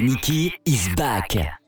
Nicky is back.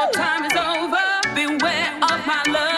your time is over. Beware of my love.